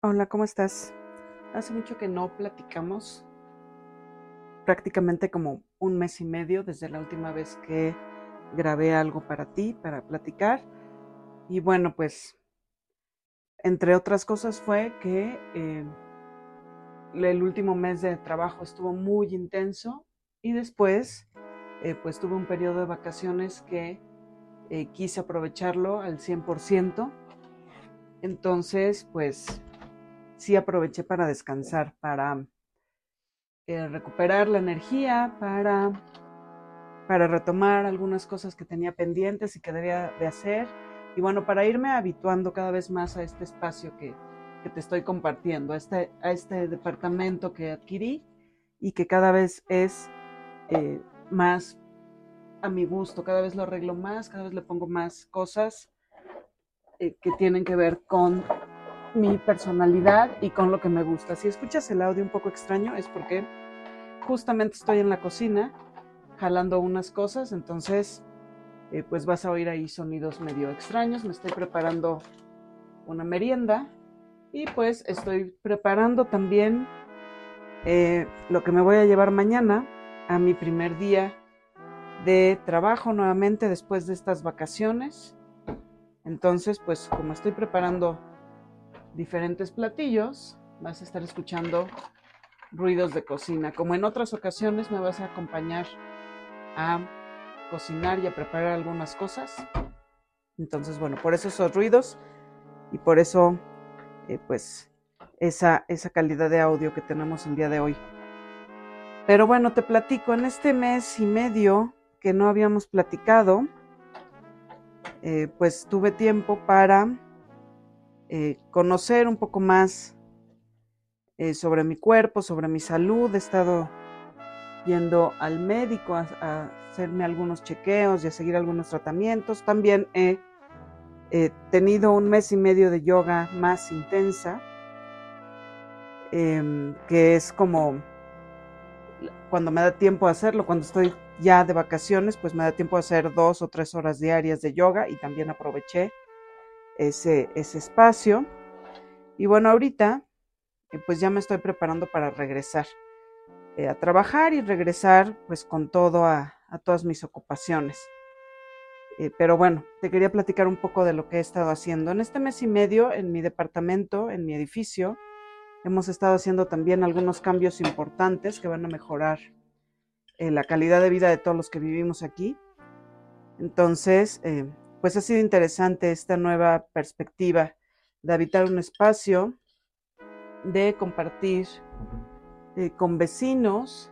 Hola, ¿cómo estás? Hace mucho que no platicamos, prácticamente como un mes y medio desde la última vez que grabé algo para ti, para platicar. Y bueno, pues, entre otras cosas fue que eh, el último mes de trabajo estuvo muy intenso y después, eh, pues tuve un periodo de vacaciones que eh, quise aprovecharlo al 100%. Entonces, pues sí aproveché para descansar, para eh, recuperar la energía, para, para retomar algunas cosas que tenía pendientes y que debía de hacer. Y bueno, para irme habituando cada vez más a este espacio que, que te estoy compartiendo, a este, a este departamento que adquirí y que cada vez es eh, más a mi gusto, cada vez lo arreglo más, cada vez le pongo más cosas eh, que tienen que ver con mi personalidad y con lo que me gusta. Si escuchas el audio un poco extraño es porque justamente estoy en la cocina jalando unas cosas, entonces eh, pues vas a oír ahí sonidos medio extraños. Me estoy preparando una merienda y pues estoy preparando también eh, lo que me voy a llevar mañana a mi primer día de trabajo nuevamente después de estas vacaciones. Entonces, pues como estoy preparando diferentes platillos, vas a estar escuchando ruidos de cocina. Como en otras ocasiones me vas a acompañar a cocinar y a preparar algunas cosas. Entonces, bueno, por eso esos ruidos y por eso, eh, pues, esa, esa calidad de audio que tenemos el día de hoy. Pero bueno, te platico, en este mes y medio que no habíamos platicado, eh, pues tuve tiempo para eh, conocer un poco más eh, sobre mi cuerpo, sobre mi salud. He estado yendo al médico a, hacerme algunos chequeos y a seguir algunos tratamientos. También he tenido un mes y medio de yoga más intensa, em, que es como cuando me da tiempo de hacerlo, cuando estoy ya de vacaciones, pues me da tiempo de hacer dos o tres horas diarias de yoga y también aproveché ese, ese espacio. Y bueno, ahorita eh, pues ya me estoy preparando para regresar eh, a trabajar y regresar pues con todo a, todas mis ocupaciones. Eh, pero bueno, te quería platicar un poco de lo que he estado haciendo. En este mes y medio, en mi departamento, en mi edificio, hemos estado haciendo también algunos cambios importantes que van a mejorar la calidad de vida de todos los que vivimos aquí. Entonces, pues ha sido interesante esta nueva perspectiva de habitar un espacio, de compartir eh, con vecinos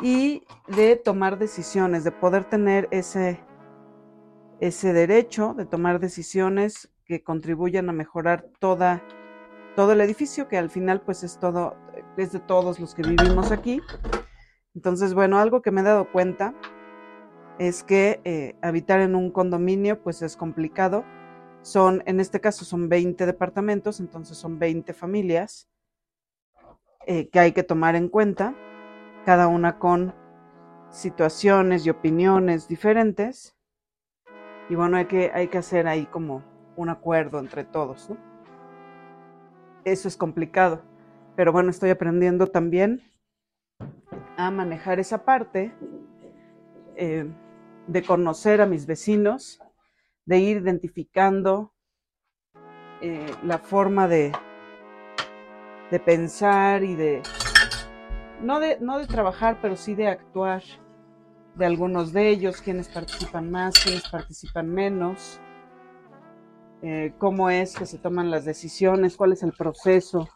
y de tomar decisiones, de poder tener ese, ese derecho de tomar decisiones que contribuyan a mejorar toda, todo el edificio, que al final pues es todo, es de todos los que vivimos aquí. Entonces, bueno, algo que me he dado cuenta es que eh, habitar en un condominio pues es complicado. Son, en este caso son 20 departamentos, entonces son 20 familias eh, que hay que tomar en cuenta, cada una con situaciones y opiniones diferentes. Y bueno, hay que, hay que hacer ahí como un acuerdo entre todos. Eso es complicado, pero bueno, estoy aprendiendo también a manejar esa parte. Eh, de conocer a mis vecinos, de ir identificando eh, la forma de, de pensar y de no, de, no de trabajar, pero sí de actuar de algunos de ellos, quienes participan más, quienes participan menos, eh, cómo es que se toman las decisiones, cuál es el proceso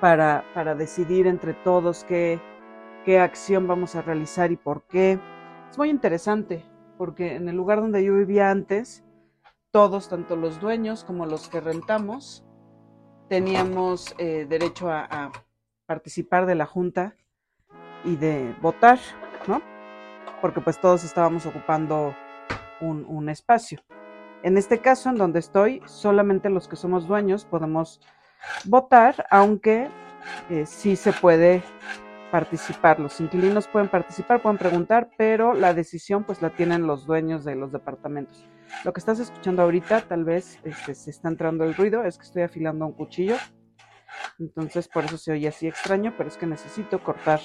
para, para decidir entre todos qué, qué acción vamos a realizar y por qué. Es muy interesante porque en el lugar donde yo vivía antes, todos, tanto los dueños como los que rentamos, teníamos eh, derecho a, participar de la junta y de votar, ¿no? Porque pues todos estábamos ocupando un, espacio. En este caso, en donde estoy, solamente los que somos dueños podemos votar, aunque eh, sí se puede participar. Los inquilinos pueden participar, pueden preguntar, pero la decisión pues la tienen los dueños de los departamentos. Lo que estás escuchando ahorita, tal vez este, se está entrando el ruido, es que estoy afilando un cuchillo. Entonces por eso se oye así extraño, pero es que necesito cortar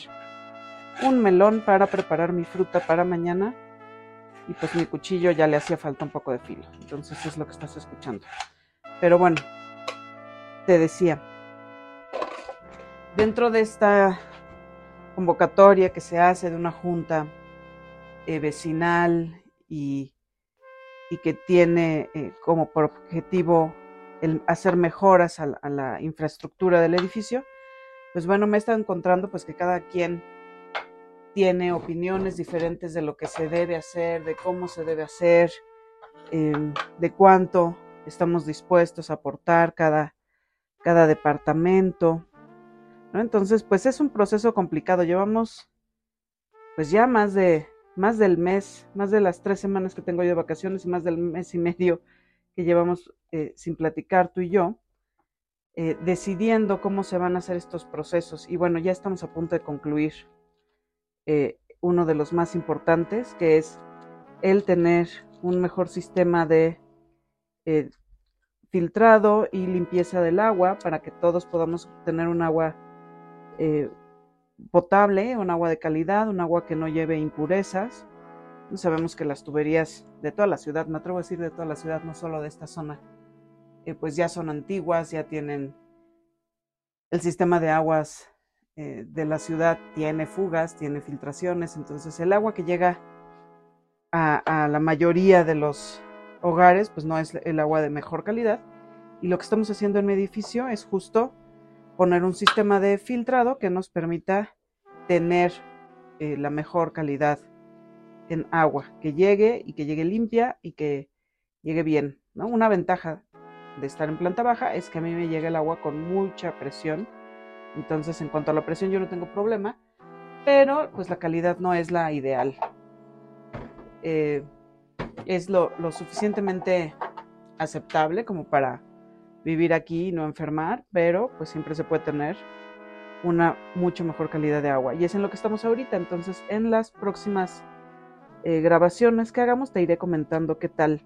un melón para preparar mi fruta para mañana. Y pues mi cuchillo ya le hacía falta un poco de filo. Entonces es lo que estás escuchando. Pero bueno, te decía, dentro de esta convocatoria que se hace de una junta eh, vecinal y, que tiene eh, como por objetivo el hacer mejoras a la, infraestructura del edificio, pues bueno, me he estado encontrando pues que cada quien tiene opiniones diferentes de lo que se debe hacer, de cómo se debe hacer, em, de cuánto estamos dispuestos a aportar cada, cada departamento. Entonces, pues es un proceso complicado. Llevamos pues ya más de más del mes, más de las tres semanas que tengo yo de vacaciones y más del mes y medio que llevamos eh, sin platicar tú y yo, eh, decidiendo cómo se van a hacer estos procesos. Y bueno, ya estamos a punto de concluir eh, uno de los más importantes, que es el tener un mejor sistema de filtrado y limpieza del agua para que todos podamos tener un agua potable, un agua de calidad, un agua que no lleve impurezas. Sabemos que las tuberías de toda la ciudad, me atrevo a decir de toda la ciudad, no solo de esta zona, eh, pues ya son antiguas, ya tienen el sistema de aguas eh, de la ciudad, tiene fugas, tiene filtraciones, entonces el agua que llega a la mayoría de los hogares, pues no es el agua de mejor calidad. Y lo que estamos haciendo en mi edificio es justo poner un sistema de filtrado que nos permita tener eh, la mejor calidad en agua, que llegue y que llegue limpia y que llegue bien. ¿no? Una ventaja de estar en planta baja es que a mí me llega el agua con mucha presión. Entonces, en cuanto a la presión, yo no tengo problema, pero pues la calidad no es la ideal. Eh, es lo, lo suficientemente aceptable como para vivir aquí y no enfermar, pero pues siempre se puede tener una mucho mejor calidad de agua. Y es en lo que estamos ahorita. Entonces, en las próximas eh, grabaciones que hagamos, te iré comentando qué tal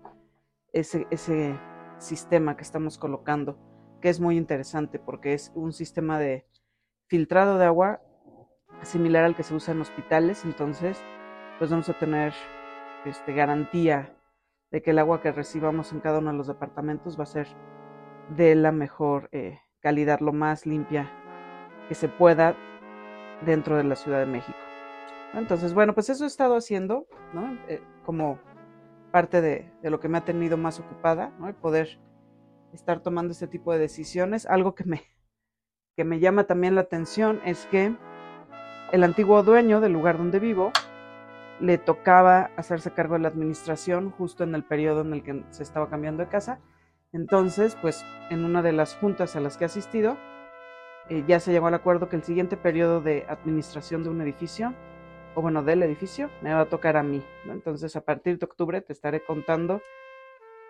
ese, ese sistema que estamos colocando, que es muy interesante porque es un sistema de filtrado de agua similar al que se usa en hospitales. Entonces, pues vamos a tener este, garantía de que el agua que recibamos en cada uno de los departamentos va a ser de la mejor eh, calidad, lo más limpia que se pueda dentro de la Ciudad de México. Entonces, bueno, pues eso he estado haciendo. Eh, como parte de, lo que me ha tenido más ocupada, poder estar tomando este tipo de decisiones. Algo que me, que me llama también la atención es que el antiguo dueño del lugar donde vivo le tocaba hacerse cargo de la administración justo en el periodo en el que se estaba cambiando de casa entonces, pues en una de las juntas a las que he asistido, eh, ya se llegó al acuerdo que el siguiente periodo de administración de un edificio, o bueno, del edificio, me va a tocar a mí. Entonces, a partir de octubre te estaré contando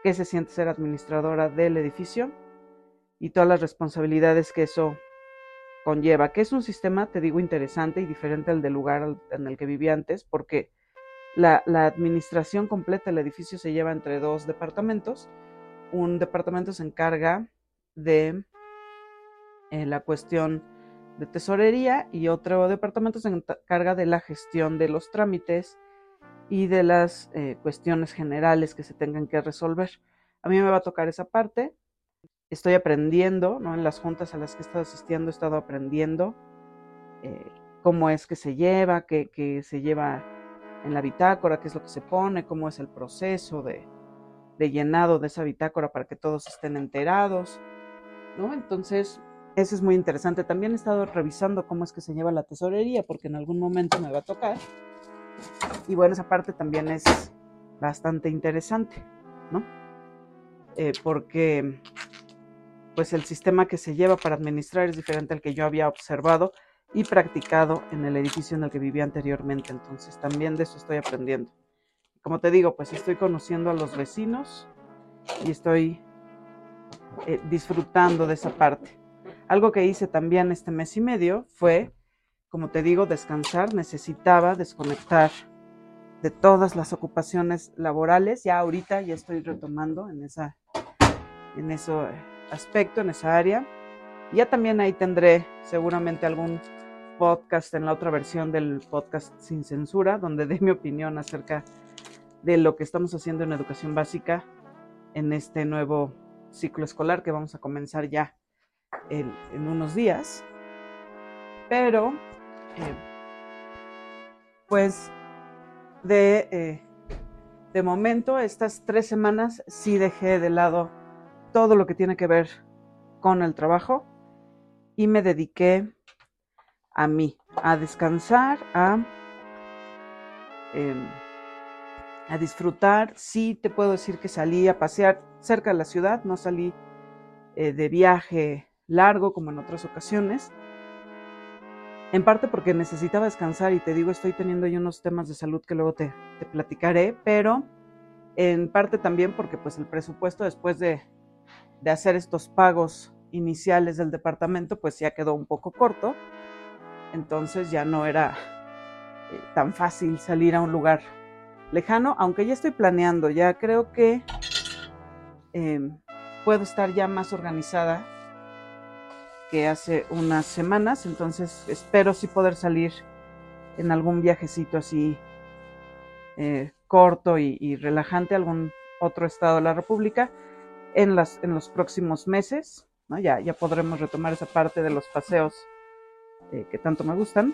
qué se siente ser administradora del edificio y todas las responsabilidades que eso conlleva, que es un sistema, te digo, interesante y diferente al del lugar en el que vivía antes, porque la administración completa del edificio se lleva entre dos departamentos, un departamento se encarga de eh, la cuestión de tesorería y otro departamento se encarga de la gestión de los trámites y de las eh, cuestiones generales que se tengan que resolver. A mí me va a tocar esa parte. Estoy aprendiendo, ¿no? En las juntas a las que he estado asistiendo he estado aprendiendo eh, cómo es que se lleva, qué, qué se lleva en la bitácora, qué es lo que se pone, cómo es el proceso de, de llenado de esa bitácora para que todos estén enterados, ¿no? Entonces, eso es muy interesante. También he estado revisando cómo es que se lleva la tesorería, porque en algún momento me va a tocar. Y bueno, esa parte también es bastante interesante, ¿no? Eh, porque pues el sistema que se lleva para administrar es diferente al que yo había observado y practicado en el edificio en el que vivía anteriormente. Entonces también de eso estoy aprendiendo como te digo, pues estoy conociendo a los vecinos y estoy eh, disfrutando de esa parte. Algo que hice también este mes y medio fue, como te digo, descansar. Necesitaba desconectar de todas las ocupaciones laborales. Ya ahorita ya estoy retomando en esa en ese aspecto, en esa área. Ya también ahí tendré seguramente algún podcast en la otra versión del podcast sin censura, donde dé mi opinión acerca de lo que estamos haciendo en educación básica en este nuevo ciclo escolar que vamos a comenzar ya en, unos días. Pero, eh, pues, de, eh, de momento, estas tres semanas sí dejé de lado todo lo que tiene que ver con el trabajo y me dediqué a mí, a descansar, a, em, a disfrutar. Sí te puedo decir que salí a pasear cerca de la ciudad, no salí eh, de viaje largo como en otras ocasiones. En parte porque necesitaba descansar y te digo, estoy teniendo ahí unos temas de salud que luego te, te platicaré, pero en parte también porque pues el presupuesto después de, de hacer estos pagos iniciales del departamento pues ya quedó un poco corto entonces ya no era eh, tan fácil salir a un lugar lejano, aunque ya estoy planeando, ya creo que em, puedo estar ya más organizada que hace unas semanas, entonces espero sí poder salir en algún viajecito así eh, corto y, relajante a algún otro estado de la República en los próximos meses. ¿no? Ya, ya podremos retomar esa parte de los paseos eh, que tanto me gustan.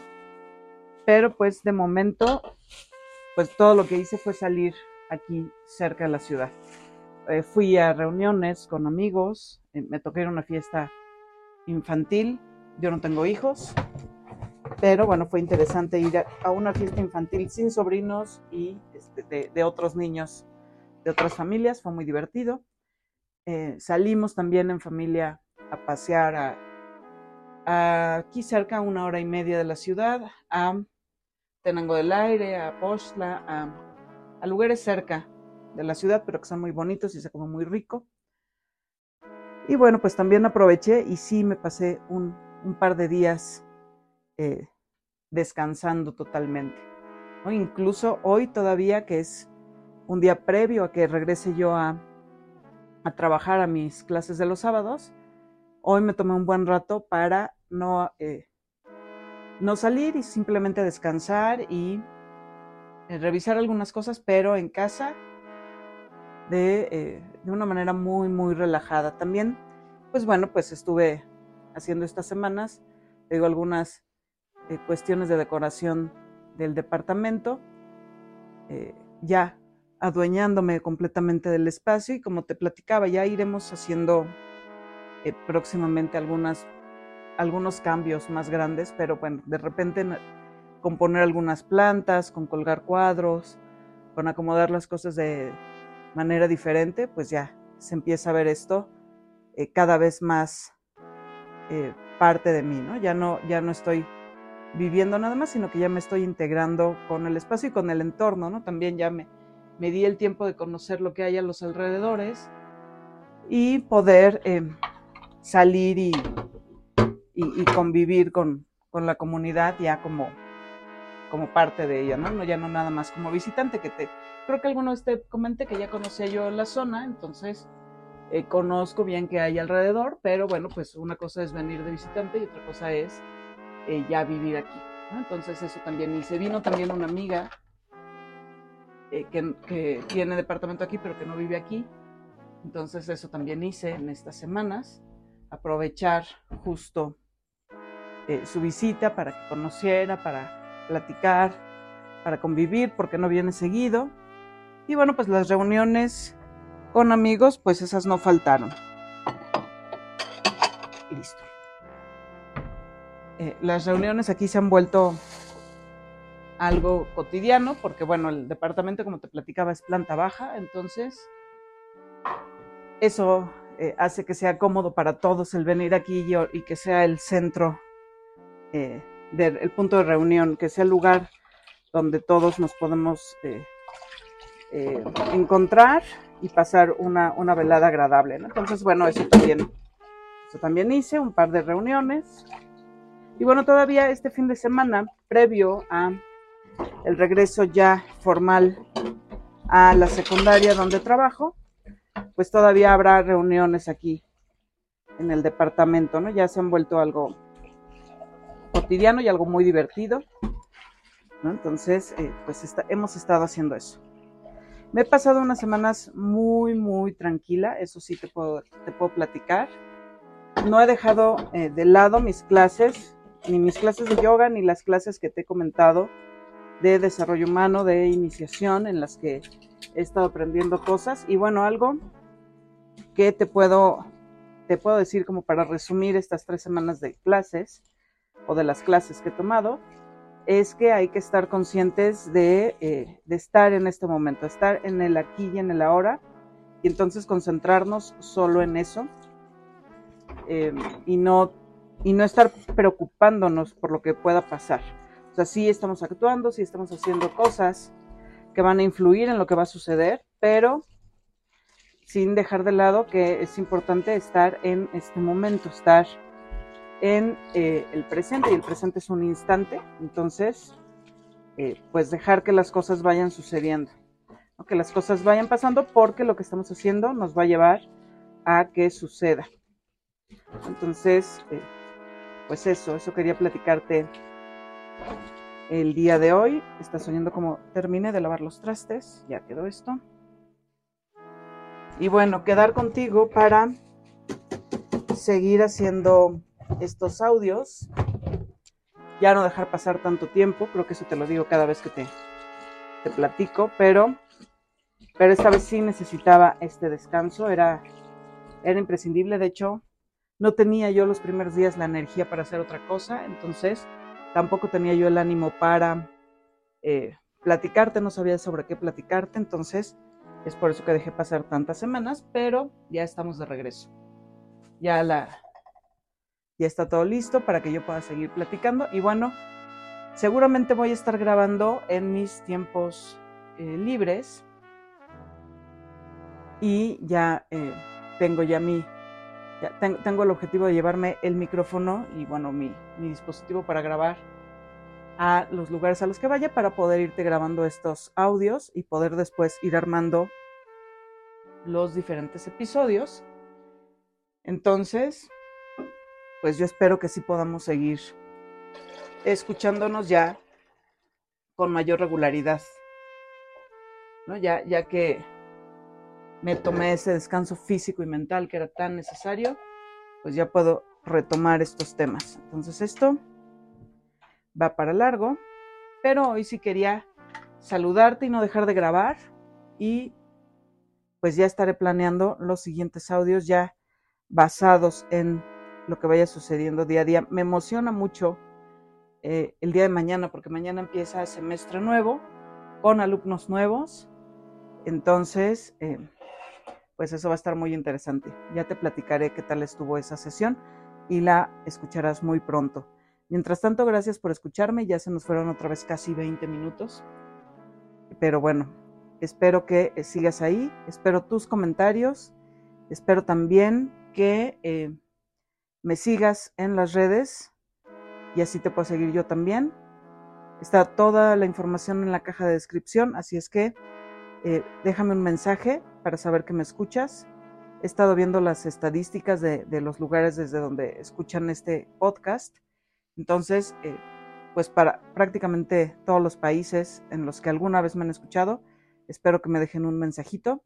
Pero pues de momento, pues todo lo que hice fue salir aquí cerca de la ciudad. Eh, fui a reuniones con amigos, eh, me toqué a una fiesta infantil, yo no tengo hijos, pero bueno, fue interesante ir a, una fiesta infantil sin sobrinos y este, de, otros niños de otras familias, fue muy divertido. salimos también en familia a pasear aquí cerca, una hora y media de la ciudad, a Tenango del Aire, a Postla, a, lugares cerca de la ciudad, pero que son muy bonitos y se come muy rico. Y bueno, pues también aproveché y sí me pasé un, par de días eh, descansando totalmente. Incluso hoy todavía, que es un día previo a que regrese yo a, a trabajar a mis clases de los sábados, hoy me tomé un buen rato para no, eh, no salir y simplemente descansar y eh, revisar algunas cosas, pero en casa de, eh, de, una manera muy, muy relajada. También, pues bueno, pues estuve haciendo estas semanas, digo, algunas cuestiones de decoración del departamento, ya adueñándome completamente del espacio y como te platicaba, ya iremos haciendo próximamente algunas algunos cambios más grandes, pero bueno, de repente con poner algunas plantas, con colgar cuadros, con acomodar las cosas de manera diferente, pues ya se empieza a ver esto eh, cada vez más eh, parte de mí, ¿no? Ya no, ya no estoy viviendo nada más, sino que ya me estoy integrando con el espacio y con el entorno, ¿no? También ya me, di el tiempo de conocer lo que hay a los alrededores y poder eh, salir y, y, convivir con, la comunidad ya como, como parte de ella, ¿no? ¿no? Ya no nada más como visitante, que te, creo que alguno te comenté que ya conocía yo la zona, entonces eh, conozco bien qué hay alrededor, pero bueno, pues una cosa es venir de visitante y otra cosa es eh, ya vivir aquí, ¿no? Entonces eso también hice. Vino también una amiga eh, que, que tiene departamento aquí, pero que no vive aquí, entonces eso también hice en estas semanas, aprovechar justo eh, su visita para que conociera, para platicar, para convivir, porque no viene seguido. Y bueno, pues las reuniones con amigos, pues esas no faltaron. Y listo. Eh, las reuniones aquí se han vuelto algo cotidiano, porque bueno, el departamento, como te platicaba, es planta baja, entonces eso eh, hace que sea cómodo para todos el venir aquí y que sea el centro eh, del punto de reunión, que sea el lugar donde todos nos podemos eh, eh, encontrar y pasar una, una velada agradable. Entonces, bueno, eso también, eso también hice, un par de reuniones. Y bueno, todavía este fin de semana, previo a el regreso ya formal a la secundaria donde trabajo, pues todavía habrá reuniones aquí en el departamento, ¿no? Ya se han vuelto algo cotidiano y algo muy divertido. Entonces, eh, pues hemos estado haciendo eso. Me he pasado unas semanas muy, muy tranquila, eso sí te puedo, te puedo platicar. No he dejado eh, de lado mis clases, ni mis clases de yoga, ni las clases que te he comentado de desarrollo humano, de iniciación, en las que he estado aprendiendo cosas. Y bueno, algo que te puedo, te puedo decir como para resumir estas tres semanas de clases o de las clases que he tomado, es que hay que estar conscientes de, eh, de, estar en este momento, estar en el aquí y en el ahora, y entonces concentrarnos solo en eso eh, y, no, y no estar preocupándonos por lo que pueda pasar. O sea, sí estamos actuando, sí estamos haciendo cosas que van a influir en lo que va a suceder, pero sin dejar de lado que es importante estar en este momento, estar en eh, el presente y el presente es un instante, entonces eh, pues dejar que las cosas vayan sucediendo, que las cosas vayan pasando porque lo que estamos haciendo nos va a llevar a que suceda. Entonces, eh, pues eso, eso quería platicarte el día de hoy. Estás oyendo como terminé de lavar los trastes, ya quedó esto. Y bueno, quedar contigo para seguir haciendo estos audios, ya no dejar pasar tanto tiempo, creo que eso te lo digo cada vez que te, te platico, pero, pero esta vez sí necesitaba este descanso, era, era imprescindible, de hecho, no tenía yo los primeros días la energía para hacer otra cosa, entonces tampoco tenía yo el ánimo para eh, platicarte, no sabía sobre qué platicarte, entonces es por eso que dejé pasar tantas semanas, pero ya estamos de regreso. Ya la, ya está todo listo para que yo pueda seguir platicando. Y bueno, seguramente voy a estar grabando en mis tiempos eh, libres. Y ya eh, tengo ya mi, ya tengo, el objetivo de llevarme el micrófono y bueno, mi, mi dispositivo para grabar a los lugares a los que vaya para poder irte grabando estos audios y poder después ir armando los diferentes episodios. Entonces, pues yo espero que sí podamos seguir escuchándonos ya con mayor regularidad. ¿no? Ya, ya que me tomé ese descanso físico y mental que era tan necesario, pues ya puedo retomar estos temas. Entonces esto va para largo, pero hoy sí quería saludarte y no dejar de grabar y pues ya estaré planeando los siguientes audios ya basados en lo que vaya sucediendo día a día. Me emociona mucho eh, el día de mañana porque mañana empieza semestre nuevo con alumnos nuevos. Entonces, eh, pues eso va a estar muy interesante. Ya te platicaré qué tal estuvo esa sesión y la escucharás muy pronto. Mientras tanto, gracias por escucharme. Ya se nos fueron otra vez casi 20 minutos. Pero bueno, espero que eh, sigas ahí. Espero tus comentarios. Espero también que me sigas en las redes y así te puedo seguir yo también. Está toda la información en la caja de descripción, así es que eh, déjame un mensaje para saber que me escuchas. He estado viendo las estadísticas de, los lugares desde donde escuchan este podcast. Entonces, eh, pues para prácticamente todos los países en los que alguna vez me han escuchado, espero que me dejen un mensajito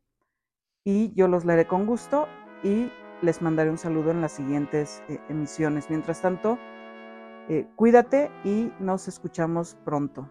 y yo los leeré con gusto y les mandaré un saludo en las siguientes eh, emisiones. Mientras tanto, eh, cuídate y nos escuchamos pronto.